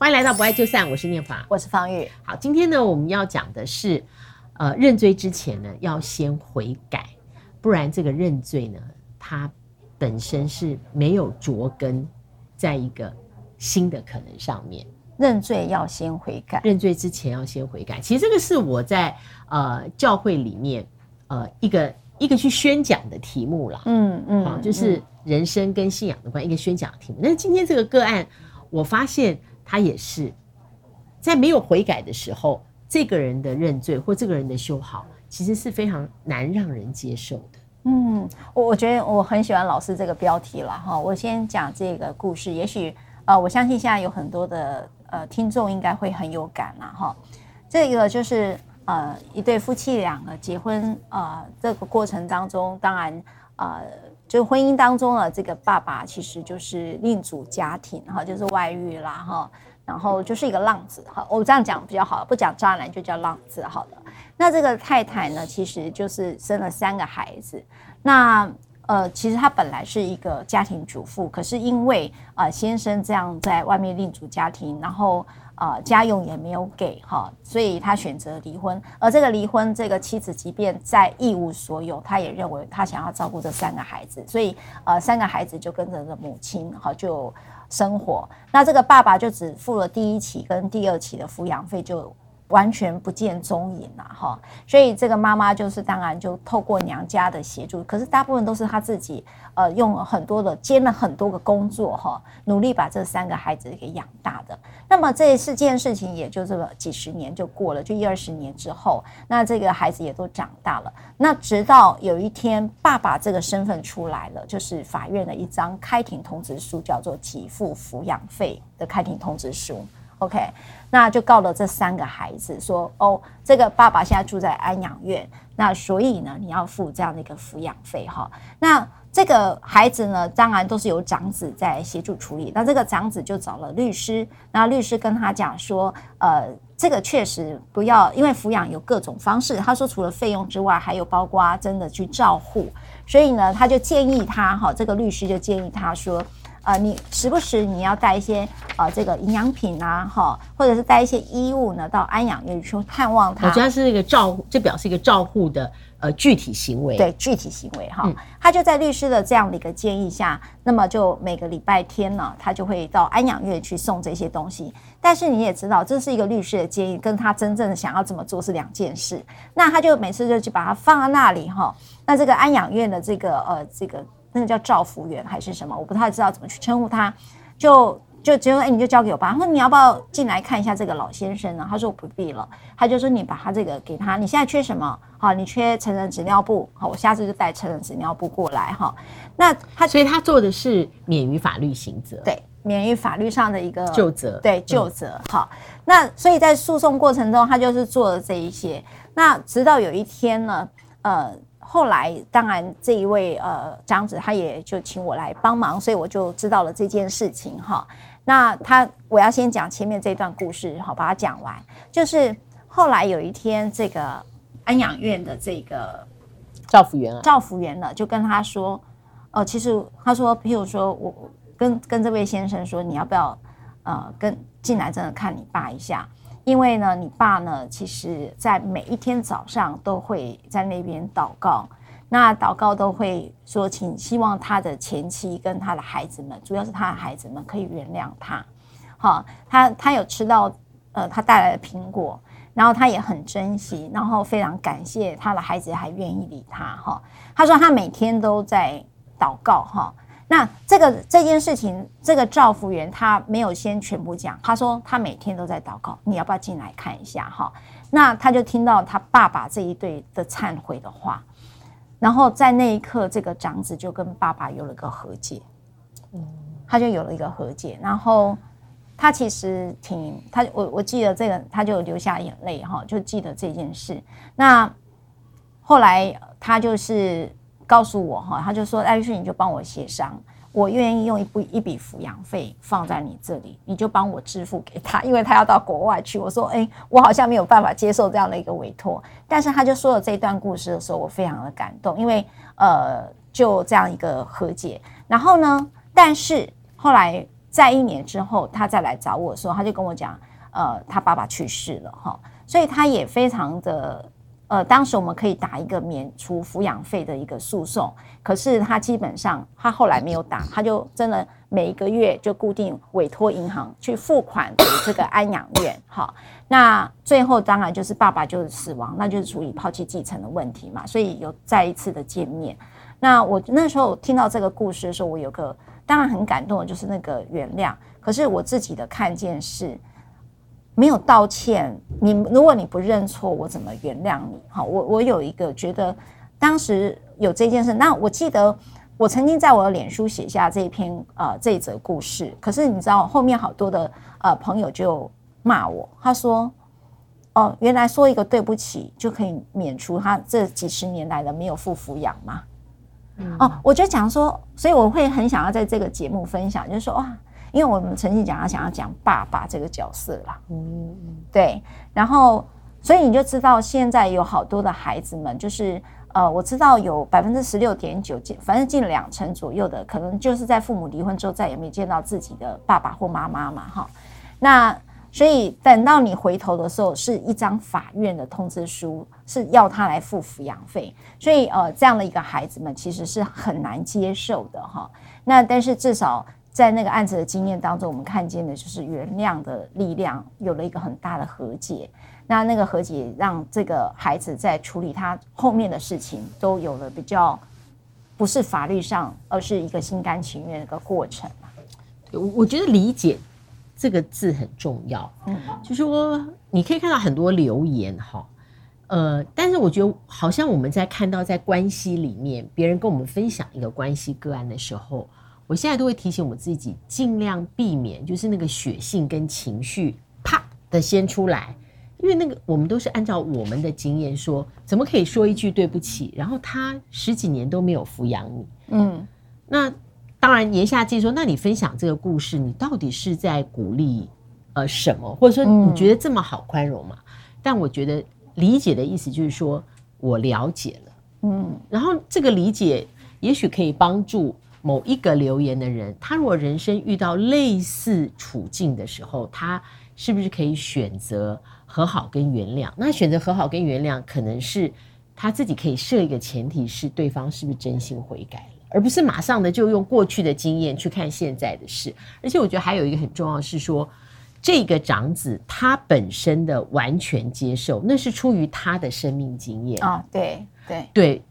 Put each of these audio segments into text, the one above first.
欢迎来到不爱就散，我是念法，我是方玉。好，今天呢，我们要讲的是，呃，认罪之前呢，要先悔改，不然这个认罪呢，它本身是没有着根在一个新的可能上面。认罪要先悔改，认罪之前要先悔改。其实这个是我在呃教会里面呃一个一个去宣讲的题目啦。嗯嗯，好，就是人生跟信仰的关系，一个宣讲的题目。但是今天这个个案，我发现。他也是在没有悔改的时候，这个人的认罪或这个人的修好，其实是非常难让人接受的。嗯，我我觉得我很喜欢老师这个标题了哈。我先讲这个故事，也许呃，我相信现在有很多的呃听众应该会很有感了哈。这个就是呃一对夫妻两个结婚呃这个过程当中，当然呃就婚姻当中的这个爸爸其实就是另组家庭哈，就是外遇啦哈。然后就是一个浪子哈，我这样讲比较好，不讲渣男就叫浪子好了。那这个太太呢，其实就是生了三个孩子。那呃，其实她本来是一个家庭主妇，可是因为啊、呃、先生这样在外面另组家庭，然后啊、呃、家用也没有给哈，所以他选择离婚。而这个离婚，这个妻子即便再一无所有，他也认为他想要照顾这三个孩子，所以呃三个孩子就跟着这母亲哈就。生活，那这个爸爸就只付了第一期跟第二期的抚养费，就完全不见踪影了哈。所以这个妈妈就是当然就透过娘家的协助，可是大部分都是她自己呃用了很多的兼了很多个工作哈，努力把这三个孩子给养大的。那么这四件事情也就这么几十年就过了，就一二十年之后，那这个孩子也都长大了。那直到有一天，爸爸这个身份出来了，就是法院的一张开庭通知书，叫做给付抚养费的开庭通知书。OK，那就告了这三个孩子说：哦，这个爸爸现在住在安养院，那所以呢，你要付这样的一个抚养费哈。那这个孩子呢，当然都是由长子在协助处理。那这个长子就找了律师，那律师跟他讲说，呃，这个确实不要，因为抚养有各种方式。他说，除了费用之外，还有包括真的去照护。所以呢，他就建议他，哈，这个律师就建议他说。呃，你时不时你要带一些呃这个营养品啊，哈，或者是带一些衣物呢，到安养院去探望他。我觉得是一个照顾，这表示一个照护的呃具体行为。对，具体行为哈。他就在律师的这样的一个建议下，那么就每个礼拜天呢，他就会到安养院去送这些东西。但是你也知道，这是一个律师的建议，跟他真正想要怎么做是两件事。那他就每次就去把它放在那里哈。那这个安养院的这个呃这个。那个叫照服员还是什么？我不太知道怎么去称呼他，就就只有哎，你就交给我吧。他说你要不要进来看一下这个老先生呢？他说我不必了。他就说你把他这个给他。你现在缺什么？好，你缺成人纸尿布。好，我下次就带成人纸尿布过来哈。那他所以他做的是免于法律刑责，对，免于法律上的一个救责，对救责。好，那所以在诉讼过程中，他就是做了这一些。那直到有一天呢，呃。后来，当然这一位呃长子他也就请我来帮忙，所以我就知道了这件事情哈。那他我要先讲前面这段故事，好，把它讲完。就是后来有一天，这个安养院的这个赵福员啊，照服员呢就跟他说，呃，其实他说，譬如说我跟跟这位先生说，你要不要呃跟进来真的看你爸一下。因为呢，你爸呢，其实在每一天早上都会在那边祷告，那祷告都会说，请希望他的前妻跟他的孩子们，主要是他的孩子们可以原谅他。好，他他有吃到呃他带来的苹果，然后他也很珍惜，然后非常感谢他的孩子还愿意理他。哈，他说他每天都在祷告。哈。那这个这件事情，这个赵福员他没有先全部讲，他说他每天都在祷告，你要不要进来看一下哈？那他就听到他爸爸这一对的忏悔的话，然后在那一刻，这个长子就跟爸爸有了个和解，嗯，他就有了一个和解，然后他其实挺他，我我记得这个，他就流下眼泪哈，就记得这件事。那后来他就是。告诉我哈，他就说：“哎，于是你就帮我协商，我愿意用一笔一笔抚养费放在你这里，你就帮我支付给他，因为他要到国外去。”我说：“哎，我好像没有办法接受这样的一个委托。”但是他就说了这一段故事的时候，我非常的感动，因为呃，就这样一个和解。然后呢，但是后来在一年之后，他再来找我的时候，他就跟我讲，呃，他爸爸去世了哈，所以他也非常的，呃，当时我们可以打一个免除抚养费的一个诉讼，可是他基本上他后来没有打，他就真的每一个月就固定委托银行去付款给这个安养院，哈，那最后当然就是爸爸就是死亡，那就是处理抛弃继承的问题嘛，所以有再一次的见面。那我那时候听到这个故事的时候，我有个。当然很感动的就是那个原谅，可是我自己的看见是没有道歉。你如果你不认错，我怎么原谅你？好，我我有一个觉得当时有这件事。那我记得我曾经在我的脸书写下这一篇呃这一则故事，可是你知道后面好多的呃朋友就骂我，他说：“哦，原来说一个对不起就可以免除他这几十年来的没有付抚养吗？”哦，我就讲说，所以我会很想要在这个节目分享，就是说哇，因为我们曾经讲要想要讲爸爸这个角色啦，嗯，对，然后所以你就知道现在有好多的孩子们，就是呃，我知道有百分之十六点九，近反正近两成左右的，可能就是在父母离婚之后再也没见到自己的爸爸或妈妈嘛，哈，那。所以等到你回头的时候，是一张法院的通知书，是要他来付抚养费。所以呃，这样的一个孩子们其实是很难接受的哈。那但是至少在那个案子的经验当中，我们看见的就是原谅的力量有了一个很大的和解。那那个和解让这个孩子在处理他后面的事情都有了比较不是法律上，而是一个心甘情愿的一个过程。我我觉得理解。这个字很重要，嗯，就是说你可以看到很多留言哈，呃，但是我觉得好像我们在看到在关系里面，别人跟我们分享一个关系个案的时候，我现在都会提醒我自己，尽量避免就是那个血性跟情绪啪的先出来，因为那个我们都是按照我们的经验说，怎么可以说一句对不起，然后他十几年都没有抚养你，嗯，那。当然，言下之意说，那你分享这个故事，你到底是在鼓励呃什么？或者说你觉得这么好宽容嘛？嗯、但我觉得理解的意思就是说我了解了，嗯，然后这个理解也许可以帮助某一个留言的人，他如果人生遇到类似处境的时候，他是不是可以选择和好跟原谅？那选择和好跟原谅，可能是他自己可以设一个前提，是对方是不是真心悔改了。而不是马上的就用过去的经验去看现在的事，而且我觉得还有一个很重要是说，这个长子他本身的完全接受，那是出于他的生命经验啊，对对对，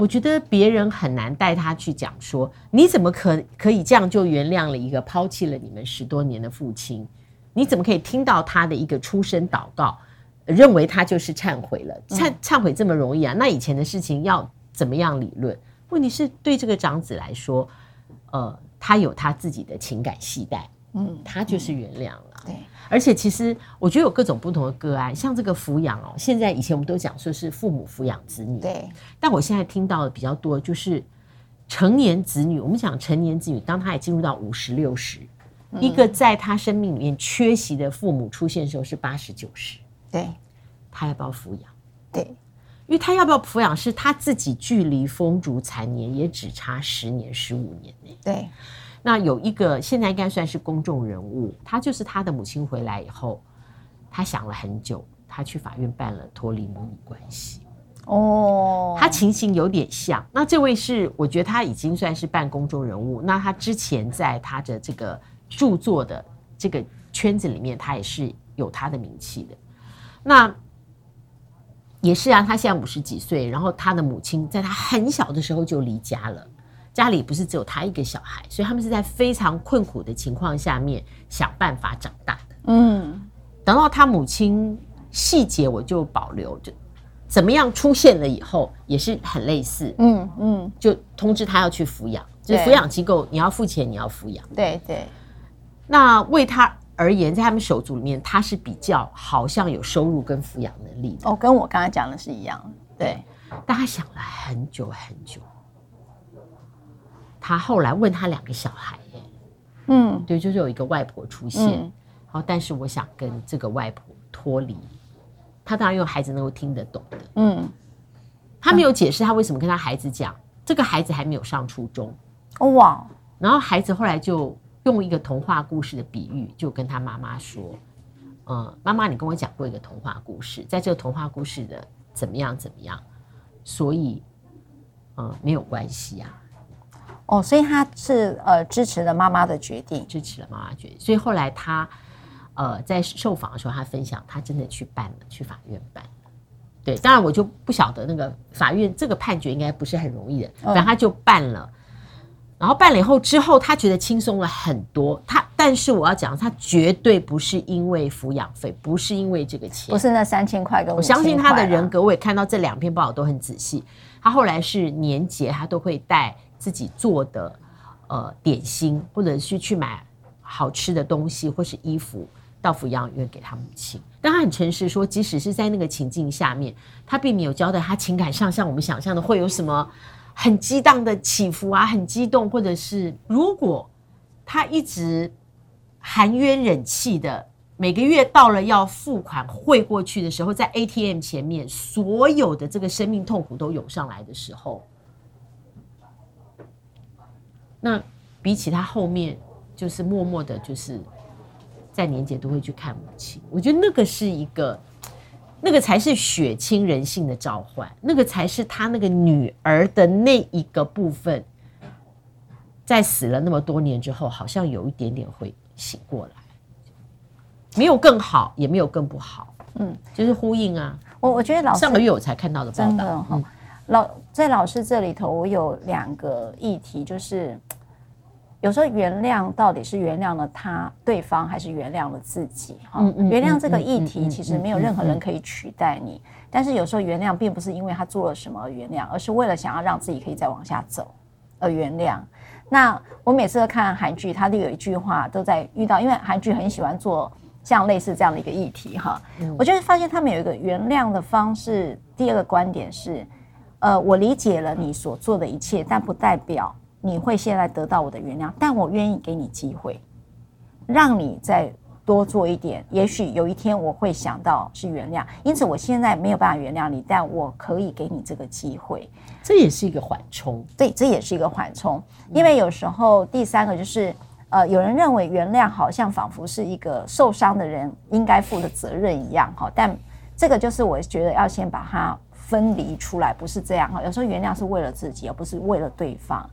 我觉得别人很难带他去讲说，你怎么可可以这样就原谅了一个抛弃了你们十多年的父亲？你怎么可以听到他的一个出声祷告，认为他就是忏悔了？忏忏悔这么容易啊？那以前的事情要怎么样理论？问题是对这个长子来说，呃，他有他自己的情感系带，嗯，他就是原谅了，对。而且其实我觉得有各种不同的个案，像这个抚养哦，现在以前我们都讲说是父母抚养子女，对。但我现在听到的比较多，就是成年子女。我们讲成年子女，当他也进入到五十六十，一个在他生命里面缺席的父母出现的时候是八十九十，对。他要不要抚养？对。因为他要不要抚养，是他自己距离风烛残年也只差十年、十五年呢。对，那有一个现在应该算是公众人物，他就是他的母亲回来以后，他想了很久，他去法院办了脱离母女关系。哦，他情形有点像。那这位是我觉得他已经算是半公众人物，那他之前在他的这个著作的这个圈子里面，他也是有他的名气的。那。也是啊，他现在五十几岁，然后他的母亲在他很小的时候就离家了，家里不是只有他一个小孩，所以他们是在非常困苦的情况下面想办法长大的。嗯，等到他母亲细节我就保留，就怎么样出现了以后也是很类似。嗯嗯，就通知他要去抚养，就是抚养机构你要付钱，你要抚养。对对，那为他。而言，在他们手足里面，他是比较好像有收入跟抚养能力的。哦，跟我刚才讲的是一样。对，但他想了很久很久。他后来问他两个小孩，嗯，对，就是有一个外婆出现，好、嗯，但是我想跟这个外婆脱离。他当然用孩子能够听得懂的，嗯，他没有解释他为什么跟他孩子讲，这个孩子还没有上初中。哦哇，然后孩子后来就。用一个童话故事的比喻，就跟他妈妈说：“嗯，妈妈，你跟我讲过一个童话故事，在这个童话故事的怎么样怎么样，所以，嗯，没有关系啊。”哦，所以他是呃支持了妈妈的决定，支持了妈妈决定。所以后来他呃在受访的时候，他分享他真的去办了，去法院办。对，当然我就不晓得那个法院这个判决应该不是很容易的，反正他就办了。嗯然后办了以后之后，他觉得轻松了很多。他，但是我要讲，他绝对不是因为抚养费，不是因为这个钱，不是那三千块跟。我相信他的人格，我也看到这两篇报道都很仔细。他后来是年节，他都会带自己做的呃点心，或者是去买好吃的东西，或是衣服到抚养院给他母亲。但他很诚实说，即使是在那个情境下面，他并没有交代他情感上像我们想象的会有什么。很激荡的起伏啊，很激动，或者是如果他一直含冤忍气的，每个月到了要付款汇过去的时候，在 ATM 前面，所有的这个生命痛苦都涌上来的时候，那比起他后面就是默默的，就是在年节都会去看母亲，我觉得那个是一个。那个才是血亲人性的召唤，那个才是他那个女儿的那一个部分，在死了那么多年之后，好像有一点点会醒过来，没有更好，也没有更不好，嗯，就是呼应啊。我我觉得老师上个月我才看到的报道，真的哈、嗯，老在老师这里头，我有两个议题，就是。有时候原谅到底是原谅了他对方，还是原谅了自己？哈，原谅这个议题其实没有任何人可以取代你。但是有时候原谅并不是因为他做了什么而原谅，而是为了想要让自己可以再往下走而原谅。那我每次都看韩剧，他都有一句话都在遇到，因为韩剧很喜欢做像类似这样的一个议题哈。我就发现他们有一个原谅的方式。第二个观点是，呃，我理解了你所做的一切，但不代表。你会现在得到我的原谅，但我愿意给你机会，让你再多做一点。也许有一天我会想到是原谅，因此我现在没有办法原谅你，但我可以给你这个机会。这也是一个缓冲，对，这也是一个缓冲。因为有时候第三个就是，呃，有人认为原谅好像仿佛是一个受伤的人应该负的责任一样，哈，但这个就是我觉得要先把它分离出来，不是这样哈。有时候原谅是为了自己，而不是为了对方。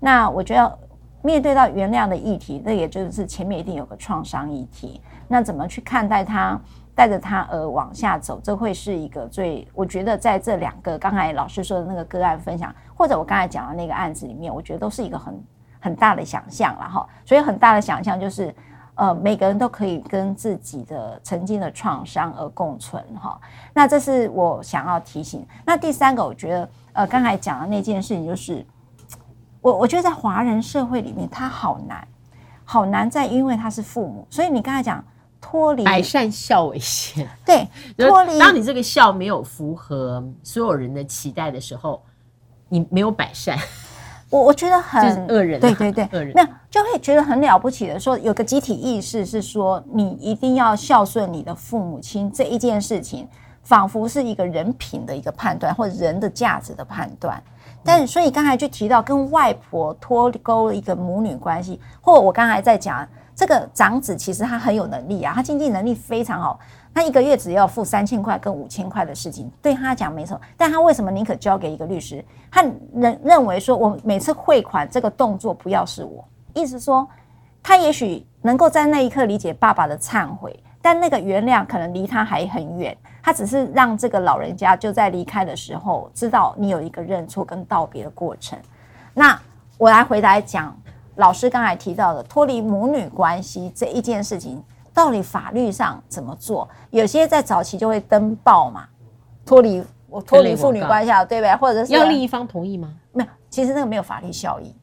那我觉得，面对到原谅的议题，那也就是前面一定有个创伤议题。那怎么去看待它，带着他而往下走，这会是一个最，我觉得在这两个刚才老师说的那个个案分享，或者我刚才讲的那个案子里面，我觉得都是一个很很大的想象了哈。所以很大的想象就是，呃，每个人都可以跟自己的曾经的创伤而共存哈。那这是我想要提醒。那第三个，我觉得，呃，刚才讲的那件事情就是。我我觉得在华人社会里面，他好难，好难在，因为他是父母，所以你刚才讲脱离百善孝为先，对，脱离。当你这个孝没有符合所有人的期待的时候，你没有百善，我我觉得很恶人，对对对，恶人，那就会觉得很了不起的说，有个集体意识是说，你一定要孝顺你的父母亲这一件事情，仿佛是一个人品的一个判断，或者人的价值的判断。但，所以刚才就提到跟外婆脱钩一个母女关系，或我刚才在讲这个长子，其实他很有能力啊，他经济能力非常好，他一个月只要付三千块跟五千块的事情，对他讲没错。但他为什么宁可交给一个律师？他认认为说，我每次汇款这个动作不要是我，意思说，他也许能够在那一刻理解爸爸的忏悔，但那个原谅可能离他还很远。他只是让这个老人家就在离开的时候知道你有一个认错跟道别的过程。那我来回答讲，老师刚才提到的脱离母女关系这一件事情，到底法律上怎么做？有些在早期就会登报嘛，脱离我脱离父女关系，对不对？或者是要另一方同意吗？没有，其实那个没有法律效益，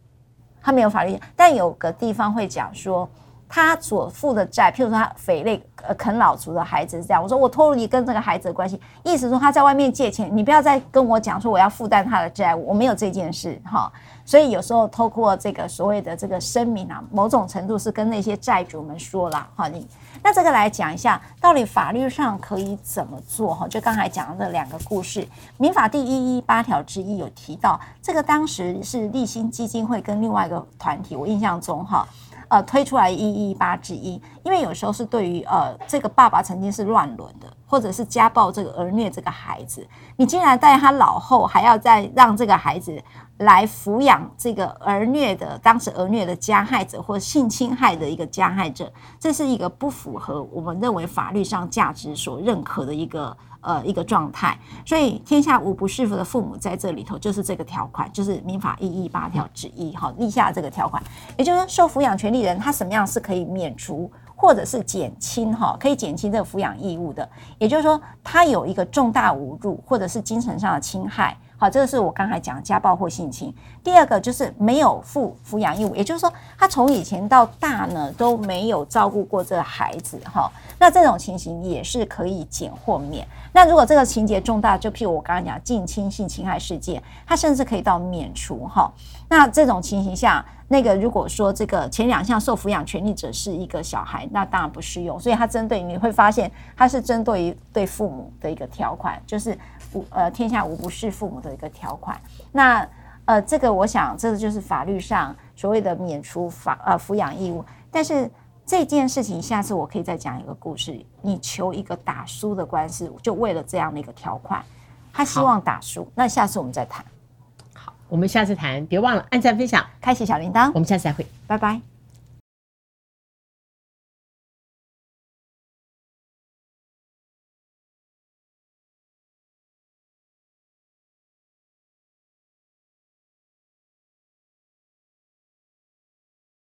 他没有法律，但有个地方会讲说。他所负的债，譬如说他匪类呃啃老族的孩子是这样，我说我脱离跟这个孩子的关系，意思说他在外面借钱，你不要再跟我讲说我要负担他的债务，我没有这件事哈。所以有时候透过这个所谓的这个声明啊，某种程度是跟那些债主们说了哈。你那这个来讲一下，到底法律上可以怎么做哈？就刚才讲的两个故事，民法第一一八条之一有提到，这个当时是立新基金会跟另外一个团体，我印象中哈。呃推出来一一八之一，因为有时候是对于呃这个爸爸曾经是乱伦的，或者是家暴这个儿虐这个孩子，你竟然在他老后还要再让这个孩子来抚养这个儿虐的当时儿虐的加害者或性侵害的一个加害者，这是一个不符合我们认为法律上价值所认可的一个。呃，一个状态，所以天下无不是的父母，在这里头就是这个条款，就是民法一一八条之一，哈，立下这个条款，也就是说，受抚养权利人他什么样是可以免除或者是减轻，哈，可以减轻这个抚养义务的，也就是说，他有一个重大侮辱或者是精神上的侵害。好，这个是我刚才讲家暴或性侵。第二个就是没有负抚养义务，也就是说，他从以前到大呢都没有照顾过这个孩子。哈，那这种情形也是可以减或免。那如果这个情节重大，就譬如我刚才讲近亲性侵害事件，他甚至可以到免除。哈，那这种情形下，那个如果说这个前两项受抚养权利者是一个小孩，那当然不适用。所以它针对你会发现，它是针对于对父母的一个条款，就是。无呃，天下无不是父母的一个条款。那呃，这个我想，这个就是法律上所谓的免除法呃抚养义务。但是这件事情，下次我可以再讲一个故事。你求一个打输的官司，就为了这样的一个条款，他希望打输。那下次我们再谈。好，我们下次谈，别忘了按赞、分享、开启小铃铛。我们下次再会，拜拜。